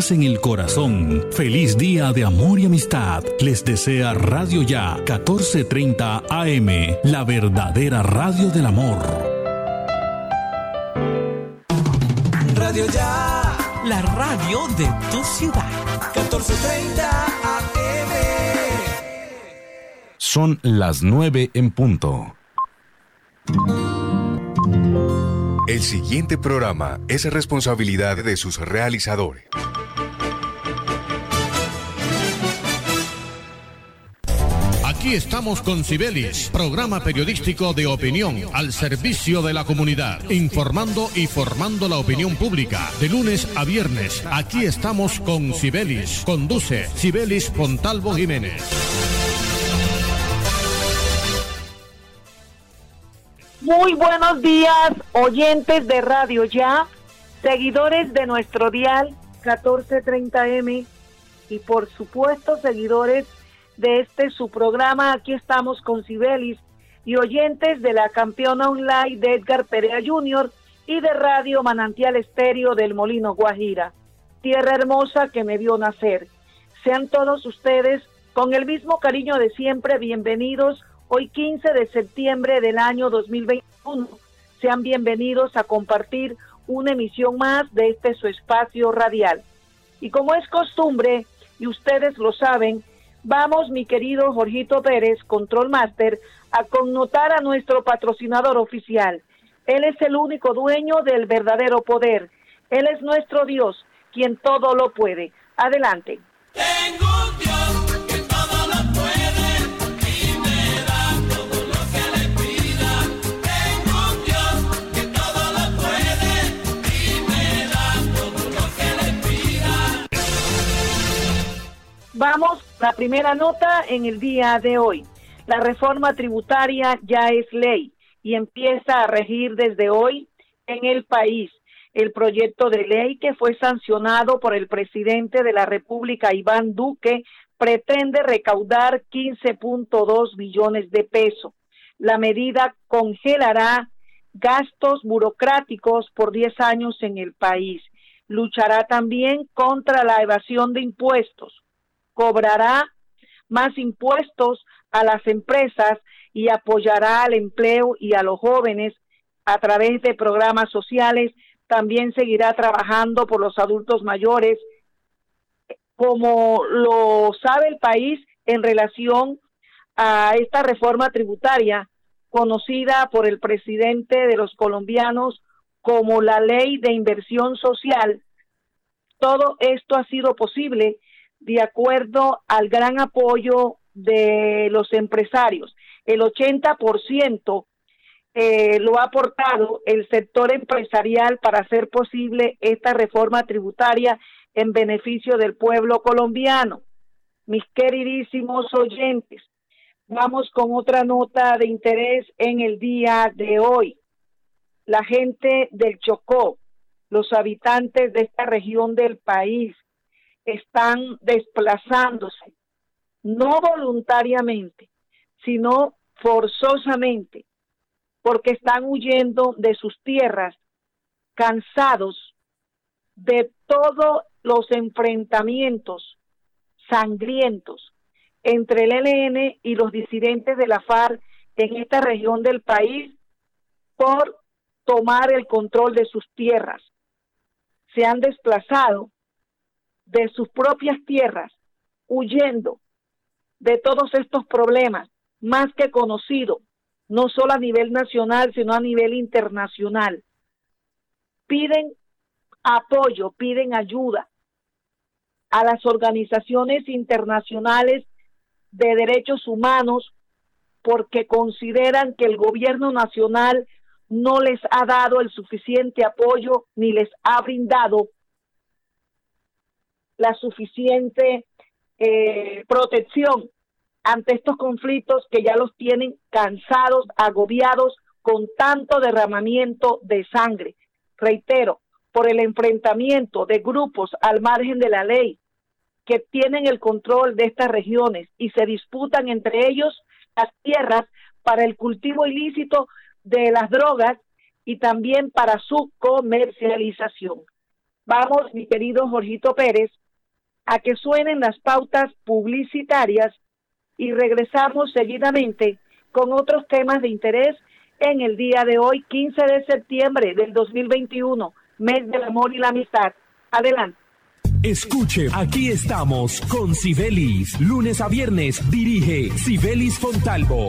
paz en el corazón. Feliz día de amor y amistad. Les desea Radio Ya 1430 AM, la verdadera radio del amor. Radio Ya, la radio de tu ciudad. 1430 AM. Son las 9 en punto. El siguiente programa es responsabilidad de sus realizadores. Aquí estamos con Cibelis, programa periodístico de opinión al servicio de la comunidad, informando y formando la opinión pública. De lunes a viernes, aquí estamos con Cibelis. Conduce Cibelis Pontalvo Jiménez. Muy buenos días, oyentes de Radio Ya, seguidores de nuestro dial 1430M y por supuesto seguidores de este su programa. Aquí estamos con Cibelis y oyentes de la campeona online de Edgar Perea Jr. y de Radio Manantial Estéreo del Molino Guajira, tierra hermosa que me vio nacer. Sean todos ustedes con el mismo cariño de siempre bienvenidos hoy 15 de septiembre del año 2021. Sean bienvenidos a compartir una emisión más de este su espacio radial. Y como es costumbre, y ustedes lo saben, vamos, mi querido Jorgito Pérez, Control Master, a connotar a nuestro patrocinador oficial. Él es el único dueño del verdadero poder. Él es nuestro Dios, quien todo lo puede. Adelante. Vamos, la primera nota en el día de hoy. La reforma tributaria ya es ley y empieza a regir desde hoy en el país. El proyecto de ley que fue sancionado por el presidente de la República, Iván Duque, pretende recaudar 15.2 billones de pesos. La medida congelará gastos burocráticos por 10 años en el país. Luchará también contra la evasión de impuestos cobrará más impuestos a las empresas y apoyará al empleo y a los jóvenes a través de programas sociales. También seguirá trabajando por los adultos mayores, como lo sabe el país en relación a esta reforma tributaria conocida por el presidente de los colombianos como la ley de inversión social. Todo esto ha sido posible de acuerdo al gran apoyo de los empresarios. El 80% eh, lo ha aportado el sector empresarial para hacer posible esta reforma tributaria en beneficio del pueblo colombiano. Mis queridísimos oyentes, vamos con otra nota de interés en el día de hoy. La gente del Chocó, los habitantes de esta región del país, están desplazándose, no voluntariamente, sino forzosamente, porque están huyendo de sus tierras, cansados de todos los enfrentamientos sangrientos entre el ELN y los disidentes de la FARC en esta región del país por tomar el control de sus tierras. Se han desplazado de sus propias tierras, huyendo de todos estos problemas, más que conocido, no solo a nivel nacional, sino a nivel internacional. Piden apoyo, piden ayuda a las organizaciones internacionales de derechos humanos porque consideran que el gobierno nacional no les ha dado el suficiente apoyo ni les ha brindado la suficiente eh, protección ante estos conflictos que ya los tienen cansados, agobiados con tanto derramamiento de sangre. Reitero, por el enfrentamiento de grupos al margen de la ley que tienen el control de estas regiones y se disputan entre ellos las tierras para el cultivo ilícito de las drogas y también para su comercialización. vamos, mi querido Jorgito Pérez, a que suenen las pautas publicitarias y regresamos seguidamente con otros temas de interés en el día de hoy, 15 de septiembre del 2021, mes del amor y la amistad. Adelante. Escuche, aquí estamos con Sibelis. Lunes a viernes dirige Sibelis Fontalvo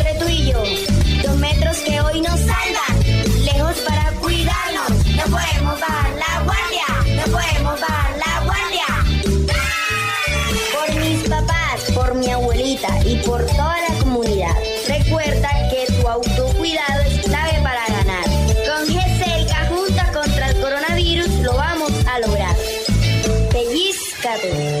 que hoy nos salvan, lejos para cuidarnos. No podemos bajar la guardia, no podemos bajar la guardia. Por mis papás, por mi abuelita y por toda la comunidad. Recuerda que tu autocuidado es clave para ganar. Con GESELCA juntas contra el coronavirus lo vamos a lograr. Pellizcate.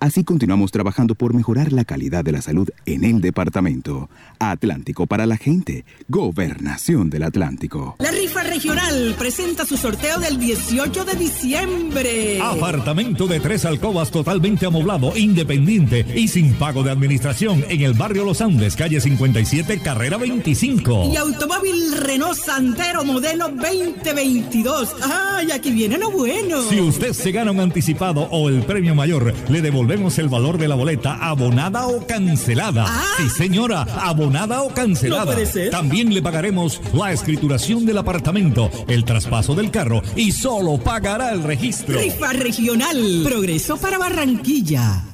Así continuamos trabajando por mejorar la calidad de la salud en el departamento. Atlántico para la gente. Gobernación del Atlántico. La rifa regional presenta su sorteo del 18 de diciembre. Apartamento de tres alcobas totalmente amoblado, independiente y sin pago de administración en el barrio Los Andes, calle 57, carrera 25. Y automóvil Renault Santero modelo 2022. ¡Ay, aquí viene lo bueno! Si usted se gana un anticipado o el premio mayor, le devolvemos el valor de la boleta abonada o cancelada. Ah. Sí, señora, abonada o cancelada. No puede ser. También le pagaremos la escrituración del apartamento, el traspaso del carro y solo pagará el registro. Rifa regional. Progreso para Barranquilla.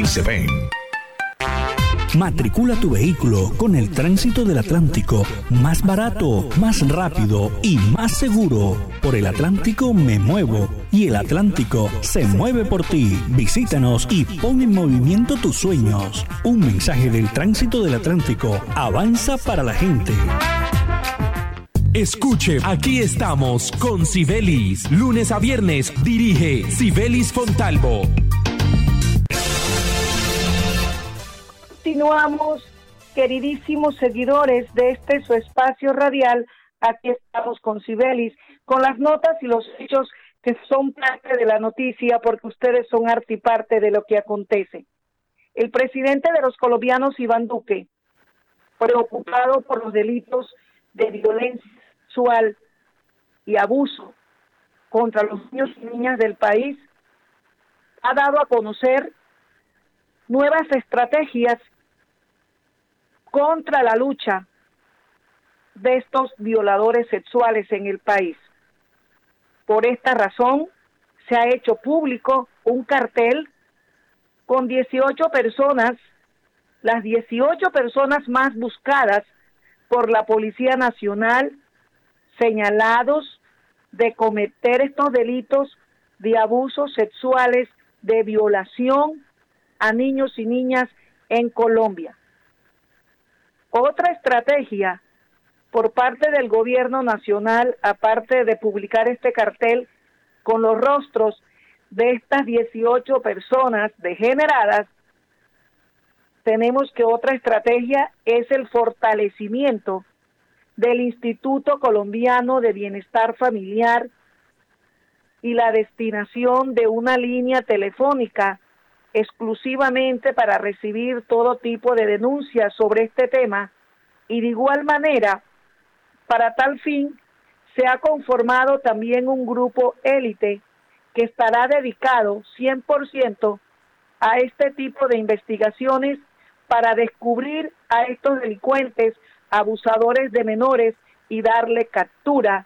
sí se ven. Matricula tu vehículo con el tránsito del Atlántico. Más barato, más rápido y más seguro. Por el Atlántico me muevo y el Atlántico se mueve por ti. Visítanos y pon en movimiento tus sueños. Un mensaje del tránsito del Atlántico. Avanza para la gente. Escuche, aquí estamos con Sibelis. Lunes a viernes dirige Sibelis Fontalvo. Continuamos, queridísimos seguidores de este su espacio radial. Aquí estamos con Sibelis, con las notas y los hechos que son parte de la noticia, porque ustedes son arte y parte de lo que acontece. El presidente de los colombianos, Iván Duque, preocupado por los delitos de violencia sexual y abuso contra los niños y niñas del país, ha dado a conocer nuevas estrategias contra la lucha de estos violadores sexuales en el país. Por esta razón, se ha hecho público un cartel con 18 personas, las 18 personas más buscadas por la Policía Nacional, señalados de cometer estos delitos de abusos sexuales, de violación a niños y niñas en Colombia. Otra estrategia por parte del gobierno nacional, aparte de publicar este cartel con los rostros de estas 18 personas degeneradas, tenemos que otra estrategia es el fortalecimiento del Instituto Colombiano de Bienestar Familiar y la destinación de una línea telefónica exclusivamente para recibir todo tipo de denuncias sobre este tema y de igual manera, para tal fin, se ha conformado también un grupo élite que estará dedicado 100% a este tipo de investigaciones para descubrir a estos delincuentes abusadores de menores y darle captura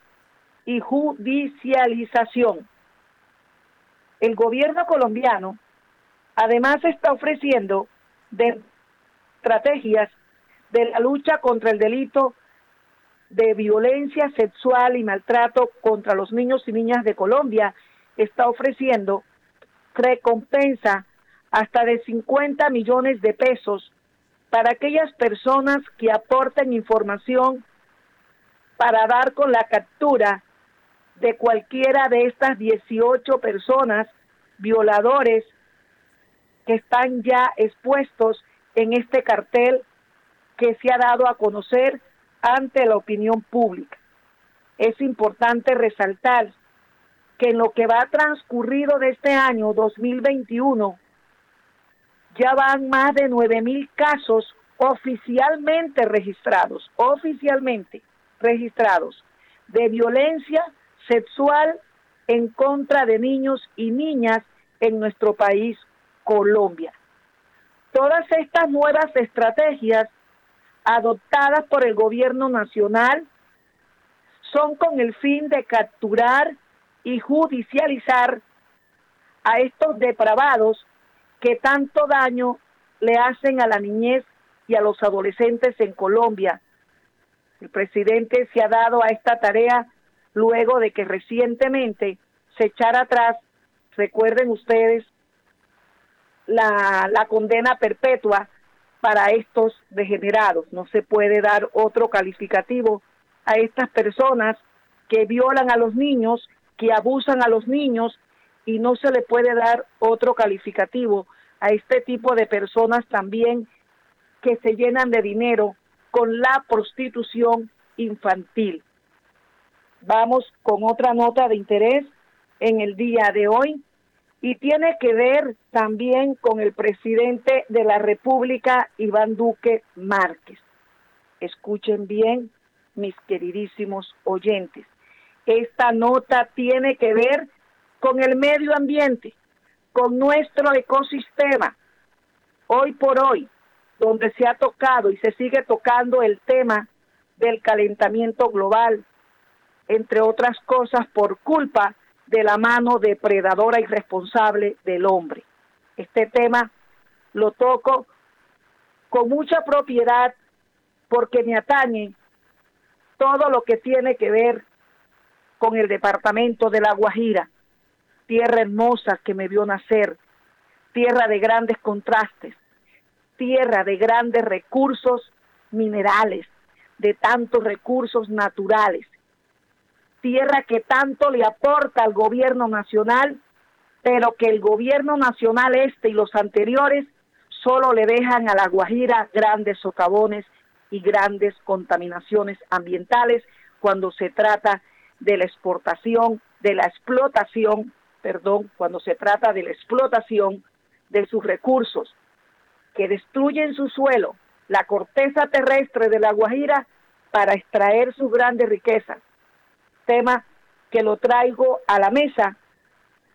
y judicialización. El gobierno colombiano además está ofreciendo de estrategias de la lucha contra el delito de violencia sexual y maltrato contra los niños y niñas de Colombia, está ofreciendo recompensa hasta de 50 millones de pesos para aquellas personas que aporten información para dar con la captura de cualquiera de estas 18 personas violadores que están ya expuestos en este cartel que se ha dado a conocer ante la opinión pública. Es importante resaltar que en lo que va transcurrido de este año 2021, ya van más de nueve mil casos oficialmente registrados, oficialmente registrados, de violencia sexual en contra de niños y niñas en nuestro país, Colombia. Todas estas nuevas estrategias adoptadas por el gobierno nacional son con el fin de capturar y judicializar a estos depravados que tanto daño le hacen a la niñez y a los adolescentes en Colombia. El presidente se ha dado a esta tarea luego de que recientemente se echara atrás, recuerden ustedes, la, la condena perpetua para estos degenerados. No se puede dar otro calificativo a estas personas que violan a los niños, que abusan a los niños y no se le puede dar otro calificativo a este tipo de personas también que se llenan de dinero con la prostitución infantil. Vamos con otra nota de interés en el día de hoy y tiene que ver también con el presidente de la República, Iván Duque Márquez. Escuchen bien, mis queridísimos oyentes. Esta nota tiene que ver con el medio ambiente, con nuestro ecosistema. Hoy por hoy, donde se ha tocado y se sigue tocando el tema del calentamiento global, entre otras cosas por culpa de la mano depredadora y responsable del hombre. Este tema lo toco con mucha propiedad porque me atañe todo lo que tiene que ver con el departamento de La Guajira, tierra hermosa que me vio nacer, tierra de grandes contrastes, tierra de grandes recursos minerales, de tantos recursos naturales, tierra que tanto le aporta al gobierno nacional, pero que el gobierno nacional este y los anteriores solo le dejan a la Guajira grandes socavones y grandes contaminaciones ambientales cuando se trata de la exportación, de la explotación, perdón, cuando se trata de la explotación de sus recursos, que destruyen su suelo, la corteza terrestre de la Guajira para extraer sus grandes riquezas tema que lo traigo a la mesa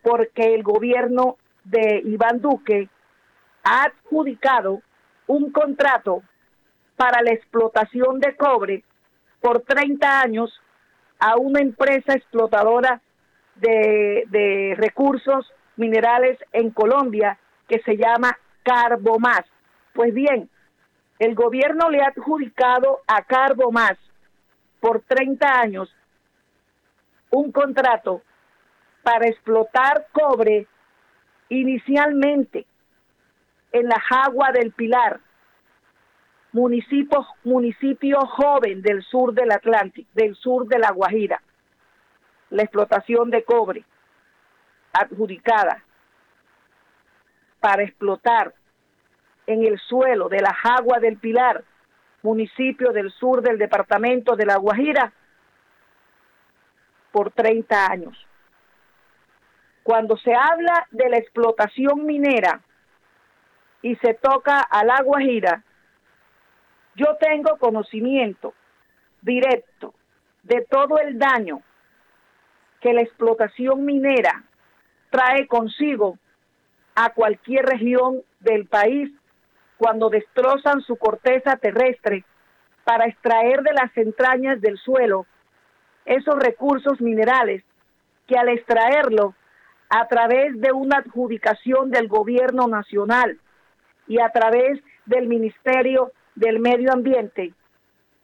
porque el gobierno de Iván Duque ha adjudicado un contrato para la explotación de cobre por 30 años a una empresa explotadora de, recursos minerales en Colombia que se llama Carbomás. Pues bien, el gobierno le ha adjudicado a Carbomás por 30 años un contrato para explotar cobre inicialmente en la Jagua del Pilar, municipio, municipio joven del sur del Atlántico, del sur de la Guajira. La explotación de cobre adjudicada para explotar en el suelo de la Jagua del Pilar, municipio del sur del departamento de La Guajira, por 30 años. Cuando se habla de la explotación minera y se toca al agua gira, yo tengo conocimiento directo de todo el daño que la explotación minera trae consigo a cualquier región del país cuando destrozan su corteza terrestre para extraer de las entrañas del suelo esos recursos minerales que al extraerlo a través de una adjudicación del gobierno nacional y a través del Ministerio del Medio Ambiente,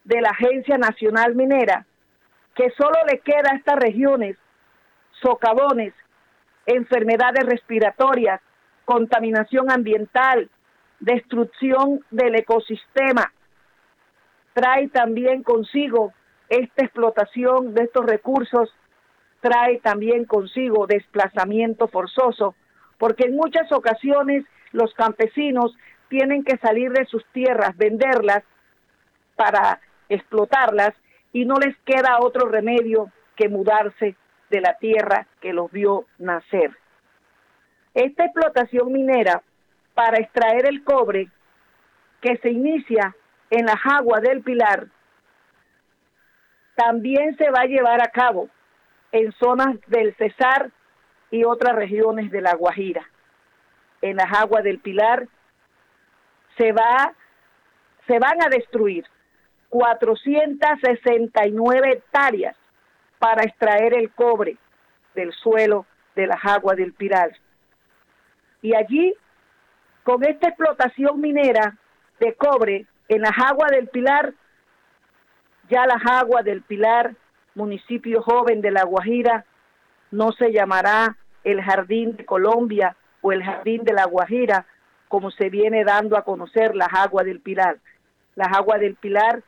de la Agencia Nacional Minera, que solo le queda a estas regiones socavones, enfermedades respiratorias, contaminación ambiental, destrucción del ecosistema. Trae también consigo esta explotación de estos recursos trae también consigo desplazamiento forzoso, porque en muchas ocasiones los campesinos tienen que salir de sus tierras, venderlas para explotarlas y no les queda otro remedio que mudarse de la tierra que los vio nacer. Esta explotación minera para extraer el cobre que se inicia en las aguas del Pilar también se va a llevar a cabo en zonas del Cesar y otras regiones de La Guajira. En las aguas del Pilar se va se van a destruir 469 hectáreas para extraer el cobre del suelo de las aguas del Pilar. Y allí, con esta explotación minera de cobre en las aguas del Pilar, ya las aguas del Pilar, municipio joven de La Guajira, no se llamará el Jardín de Colombia o el Jardín de La Guajira, como se viene dando a conocer las aguas del Pilar. Las aguas del Pilar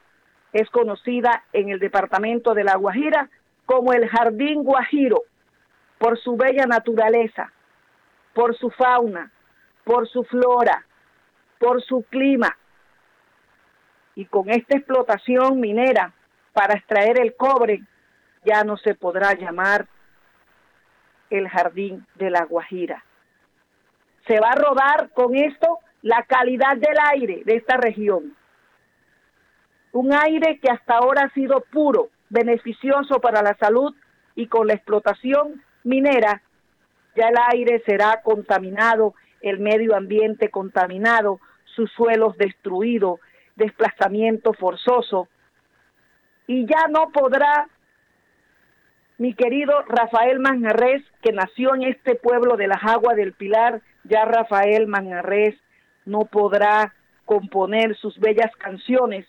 es conocida en el departamento de La Guajira como el Jardín Guajiro, por su bella naturaleza, por su fauna, por su flora, por su clima, y con esta explotación minera para extraer el cobre ya no se podrá llamar el jardín de la Guajira, Se va a rodar con esto la calidad del aire de esta región. Un aire que hasta ahora ha sido puro, beneficioso para la salud y con la explotación minera, ya el aire será contaminado, el medio ambiente contaminado, sus suelos destruidos, desplazamiento forzoso, y ya no podrá mi querido Rafael Manjarres, que nació en este pueblo de las aguas del Pilar, ya Rafael Manjarres no podrá componer sus bellas canciones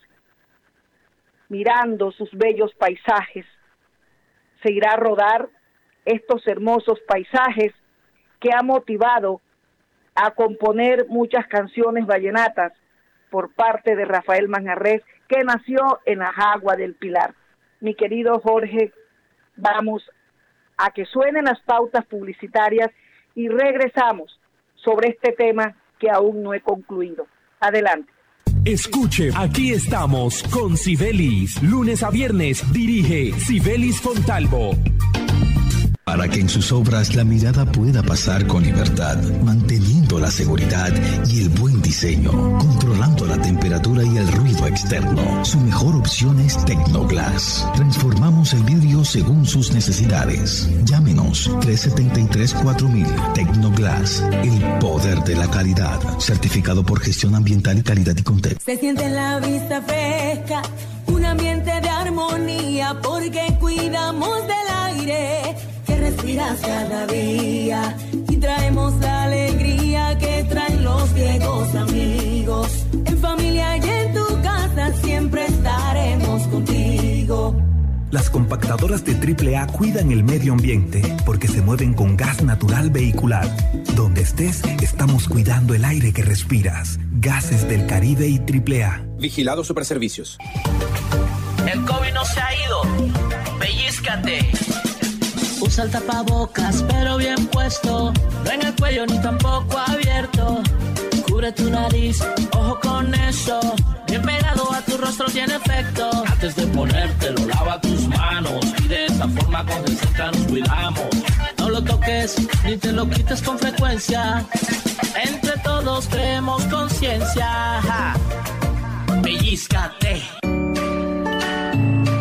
mirando sus bellos paisajes. Se irá a rodar estos hermosos paisajes que ha motivado a componer muchas canciones vallenatas por parte de Rafael Manjarres, que nació en las aguas del Pilar. Mi querido Jorge, vamos a que suenen las pautas publicitarias y regresamos sobre este tema que aún no he concluido. Adelante. Escuche, aquí estamos con Sibelis. Lunes a viernes dirige Sibelis Fontalvo. Para que en sus obras la mirada pueda pasar con libertad, manteniendo la seguridad y el buen diseño, controlando la temperatura y el ruido externo. Su mejor opción es Tecnoglass. Transformamos el vidrio según sus necesidades. Llámenos 373-4000 Tecnoglass. El poder de la calidad. Certificado por gestión ambiental y calidad y contexto. Se siente la vista fresca, un ambiente de armonía, porque cuidamos del aire que respiras cada día amigos. En familia y en tu casa siempre estaremos contigo. Las compactadoras de AAA cuidan el medio ambiente porque se mueven con gas natural vehicular. Donde estés, estamos cuidando el aire que respiras. Gases del Caribe y AAA. Vigilado Superservicios. El COVID no se ha ido. Pellizcate. Usa el tapabocas, pero bien puesto. No en el cuello ni tampoco abierto. Cubre tu nariz, ojo con eso. Bien pegado a tu rostro tiene efecto. Antes de ponértelo, lava tus manos. Y de esa forma con cerca nos cuidamos. No lo toques ni te lo quites con frecuencia. Entre todos creemos conciencia. Pellizcate.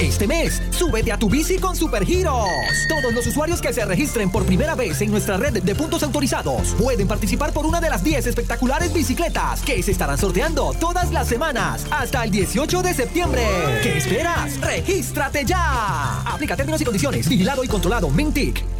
Este mes, súbete a tu bici con Supergiros. Todos los usuarios que se registren por primera vez en nuestra red de puntos autorizados pueden participar por una de las 10 espectaculares bicicletas que se estarán sorteando todas las semanas hasta el 18 de septiembre. ¿Qué esperas? ¡Regístrate ya! Aplica términos y condiciones. Vigilado y controlado. Mintic.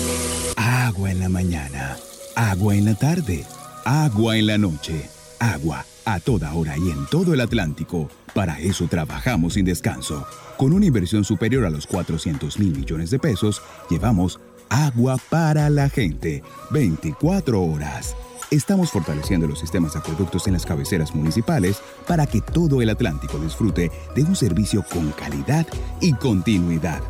La mañana, agua en la tarde, agua en la noche, agua a toda hora y en todo el Atlántico. Para eso trabajamos sin descanso. Con una inversión superior a los 400 mil millones de pesos, llevamos agua para la gente. 24 horas. Estamos fortaleciendo los sistemas de acueductos en las cabeceras municipales para que todo el Atlántico disfrute de un servicio con calidad y continuidad.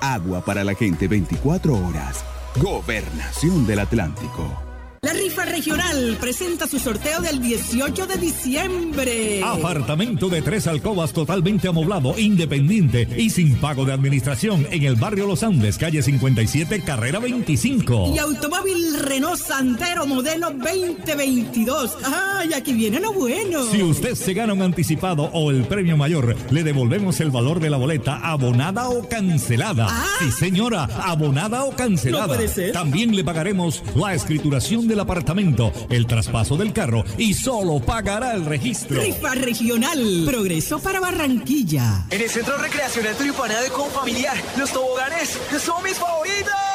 Agua para la gente 24 horas. Gobernación del Atlántico. La rifa regional presenta su sorteo del 18 de diciembre. Apartamento de tres alcobas totalmente amoblado, independiente y sin pago de administración en el barrio Los Andes, calle 57, carrera 25. Y automóvil Renault Santero modelo 2022. ¡Ay, aquí viene lo bueno! Si usted se gana un anticipado o el premio mayor, le devolvemos el valor de la boleta abonada o cancelada. Ah. Sí, señora, abonada o cancelada. No puede ser. También le pagaremos la escrituración del apartamento, el traspaso del carro y solo pagará el registro. Rifa regional. Progreso para Barranquilla. En el Centro Recreacional Turipana de Confamiliar, los toboganes son mis favoritos.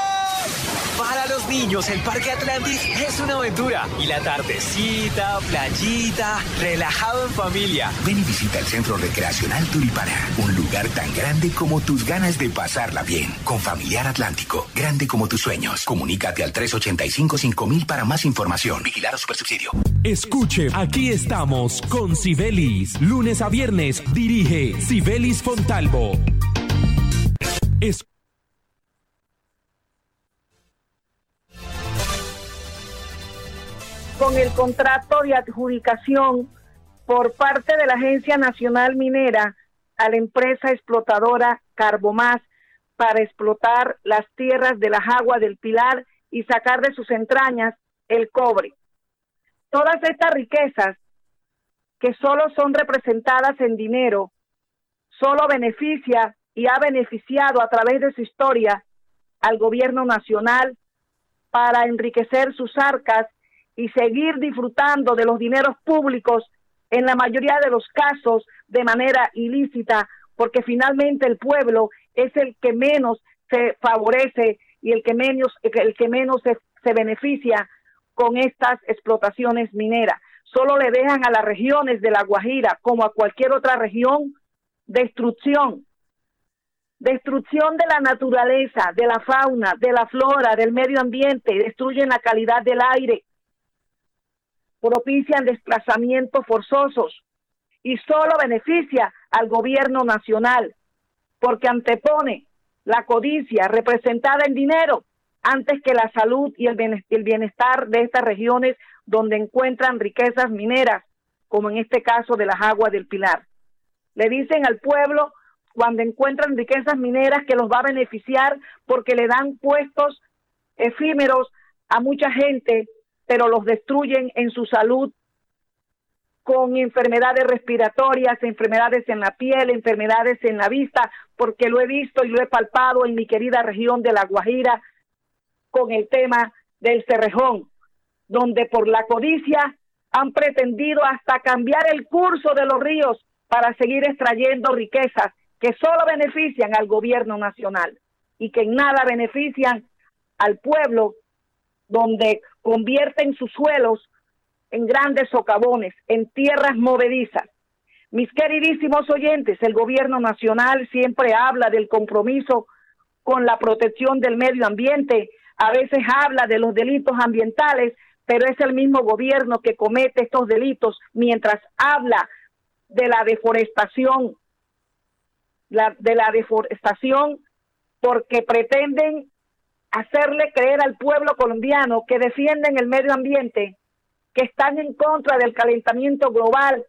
Para los niños, el Parque Atlantis es una aventura. Y la tardecita, playita, relajado en familia. Ven y visita el Centro Recreacional Turipana, un lugar tan grande como tus ganas de pasarla bien. Con Familiar Atlántico, grande como tus sueños. Comunícate al 385-5000 para más información. Vigilar a Supersubsidio. Escuche, aquí estamos con Sibelis. Lunes a viernes dirige Sibelis Fontalvo. Es- con el contrato de adjudicación por parte de la Agencia Nacional Minera a la empresa explotadora Carbomás para explotar las tierras de las aguas del Pilar y sacar de sus entrañas el cobre. Todas estas riquezas que solo son representadas en dinero, solo beneficia y ha beneficiado a través de su historia al gobierno nacional para enriquecer sus arcas y seguir disfrutando de los dineros públicos en la mayoría de los casos de manera ilícita, porque finalmente el pueblo es el que menos se favorece y el que menos, el que menos se, se beneficia con estas explotaciones mineras. Solo le dejan a las regiones de la Guajira, como a cualquier otra región, destrucción. Destrucción de la naturaleza, de la fauna, de la flora, del medio ambiente, destruyen la calidad del aire, propician desplazamientos forzosos y solo beneficia al gobierno nacional porque antepone la codicia representada en dinero antes que la salud y el bienes- el bienestar de estas regiones donde encuentran riquezas mineras, como en este caso de las aguas del Pilar. Le dicen al pueblo cuando encuentran riquezas mineras que los va a beneficiar porque le dan puestos efímeros a mucha gente, pero los destruyen en su salud con enfermedades respiratorias, enfermedades en la piel, enfermedades en la vista, porque lo he visto y lo he palpado en mi querida región de La Guajira con el tema del Cerrejón, donde por la codicia han pretendido hasta cambiar el curso de los ríos para seguir extrayendo riquezas que solo benefician al gobierno nacional y que en nada benefician al pueblo, donde convierten sus suelos en grandes socavones, en tierras movedizas. Mis queridísimos oyentes, el gobierno nacional siempre habla del compromiso con la protección del medio ambiente, a veces habla de los delitos ambientales, pero es el mismo gobierno que comete estos delitos mientras habla de la deforestación, la, de la deforestación, porque pretenden hacerle creer al pueblo colombiano que defienden el medio ambiente, que están en contra del calentamiento global,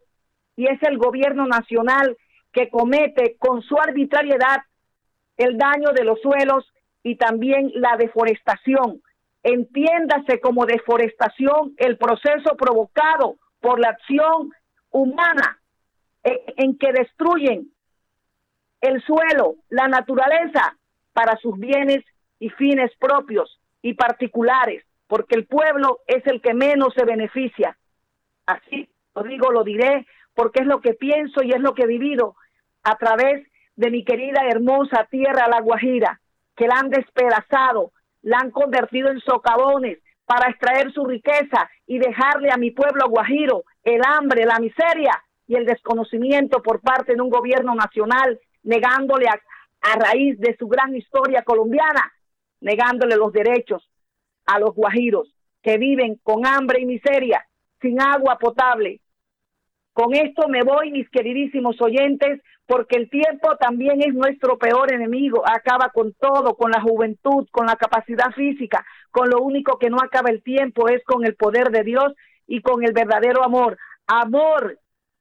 y es el gobierno nacional que comete con su arbitrariedad el daño de los suelos y también la deforestación. Entiéndase como deforestación el proceso provocado por la acción humana en, que destruyen el suelo, la naturaleza, para sus bienes y fines propios y particulares, porque el pueblo es el que menos se beneficia. Así lo digo, lo diré, porque es lo que pienso y es lo que he vivido a través de mi querida hermosa tierra La Guajira, que la han despedazado, la han convertido en socavones para extraer su riqueza y dejarle a mi pueblo guajiro el hambre, la miseria y el desconocimiento por parte de un gobierno nacional, negándole a, a raíz de su gran historia colombiana, negándole los derechos a los guajiros que viven con hambre y miseria, sin agua potable, Con esto me voy, mis queridísimos oyentes, porque el tiempo también es nuestro peor enemigo. Acaba con todo, con la juventud, con la capacidad física. Con lo único que no acaba el tiempo es con el poder de Dios y con el verdadero amor. Amor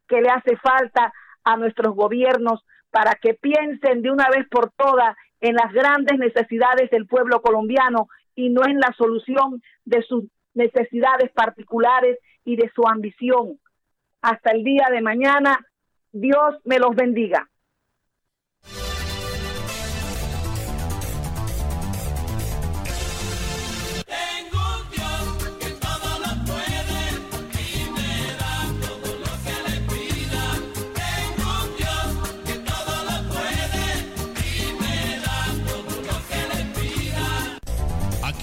que le hace falta a nuestros gobiernos para que piensen de una vez por todas en las grandes necesidades del pueblo colombiano y no en la solución de sus necesidades particulares y de su ambición hasta el día de mañana. Dios me los bendiga.